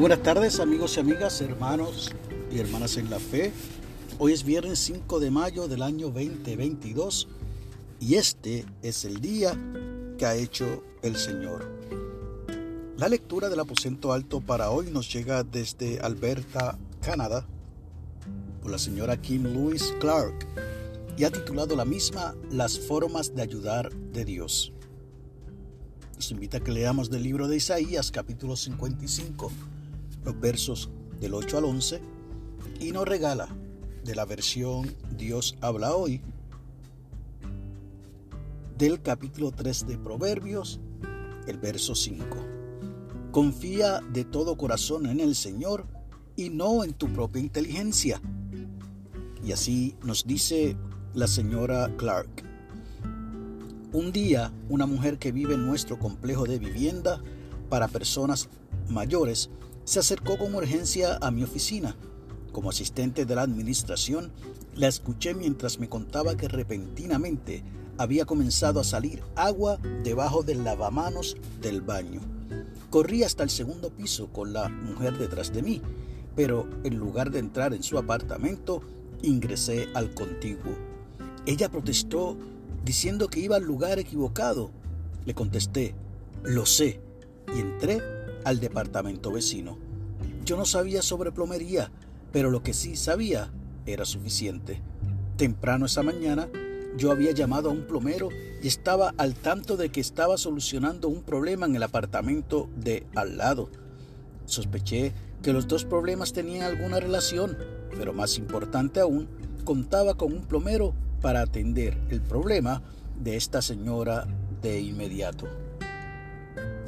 buenas tardes amigos y amigas, hermanos y hermanas en la fe. Hoy es viernes 5 de mayo del año 2022 y este es el día que ha hecho el Señor. La lectura del aposento alto para hoy nos llega desde Alberta, Canadá, por la señora Kim Louise Clark y ha titulado la misma Las formas de ayudar de Dios. Nos invita a que leamos del libro de Isaías capítulo 55 los versos del 8 al 11 y nos regala de la versión Dios habla hoy del capítulo 3 de Proverbios, el verso 5. Confía de todo corazón en el Señor y no en tu propia inteligencia. Y así nos dice la señora Clark. Un día, una mujer que vive en nuestro complejo de vivienda para personas mayores se acercó con urgencia a mi oficina. Como asistente de la administración, la escuché mientras me contaba que repentinamente había comenzado a salir agua debajo del lavamanos del baño. Corrí hasta el segundo piso con la mujer detrás de mí, pero en lugar de entrar en su apartamento, ingresé al contiguo. Ella protestó diciendo que iba al lugar equivocado. Le contesté, lo sé, y entré al departamento vecino. Yo no sabía sobre plomería, pero lo que sí sabía era suficiente. Temprano esa mañana yo había llamado a un plomero y estaba al tanto de que estaba solucionando un problema en el apartamento de al lado. Sospeché que los dos problemas tenían alguna relación, pero más importante aún, contaba con un plomero para atender el problema de esta señora de inmediato.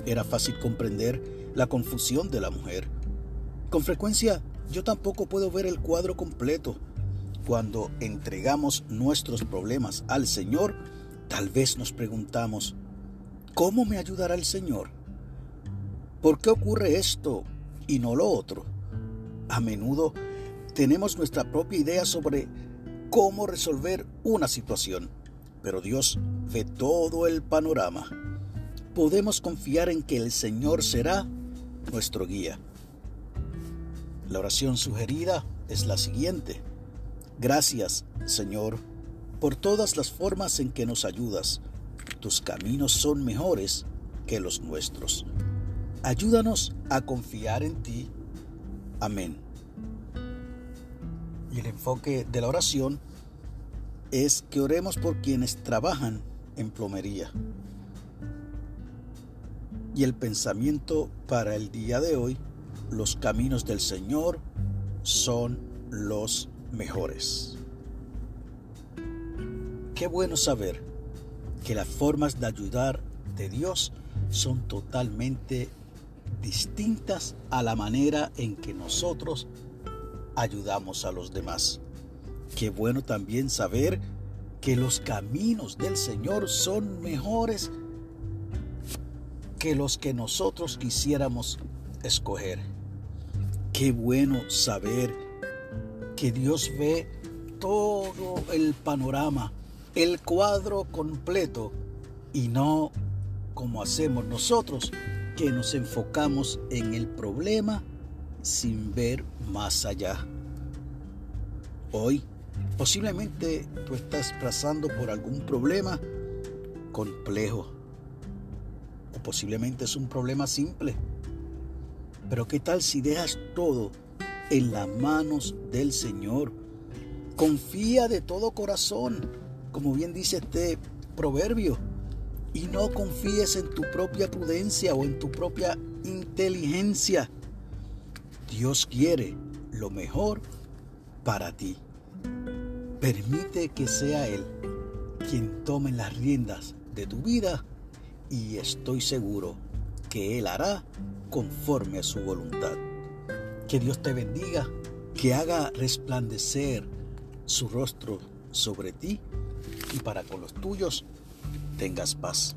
Era fácil comprender la confusión de la mujer. Con frecuencia yo tampoco puedo ver el cuadro completo. Cuando entregamos nuestros problemas al Señor, tal vez nos preguntamos, ¿cómo me ayudará el Señor? ¿Por qué ocurre esto y no lo otro? A menudo tenemos nuestra propia idea sobre cómo resolver una situación, pero Dios ve todo el panorama. Podemos confiar en que el Señor será nuestro guía. La oración sugerida es la siguiente. Gracias, Señor, por todas las formas en que nos ayudas. Tus caminos son mejores que los nuestros. Ayúdanos a confiar en ti. Amén. Y el enfoque de la oración es que oremos por quienes trabajan en plomería. Y el pensamiento para el día de hoy, los caminos del Señor son los mejores. Qué bueno saber que las formas de ayudar de Dios son totalmente distintas a la manera en que nosotros ayudamos a los demás. Qué bueno también saber que los caminos del Señor son mejores que los que nosotros quisiéramos escoger. Qué bueno saber que Dios ve todo el panorama, el cuadro completo y no como hacemos nosotros, que nos enfocamos en el problema sin ver más allá. Hoy, posiblemente tú estás pasando por algún problema complejo posiblemente es un problema simple. Pero ¿qué tal si dejas todo en las manos del Señor? Confía de todo corazón, como bien dice este proverbio, y no confíes en tu propia prudencia o en tu propia inteligencia. Dios quiere lo mejor para ti. Permite que sea Él quien tome las riendas de tu vida y estoy seguro que Él hará conforme a su voluntad. Que Dios te bendiga, que haga resplandecer su rostro sobre ti y para con los tuyos tengas paz.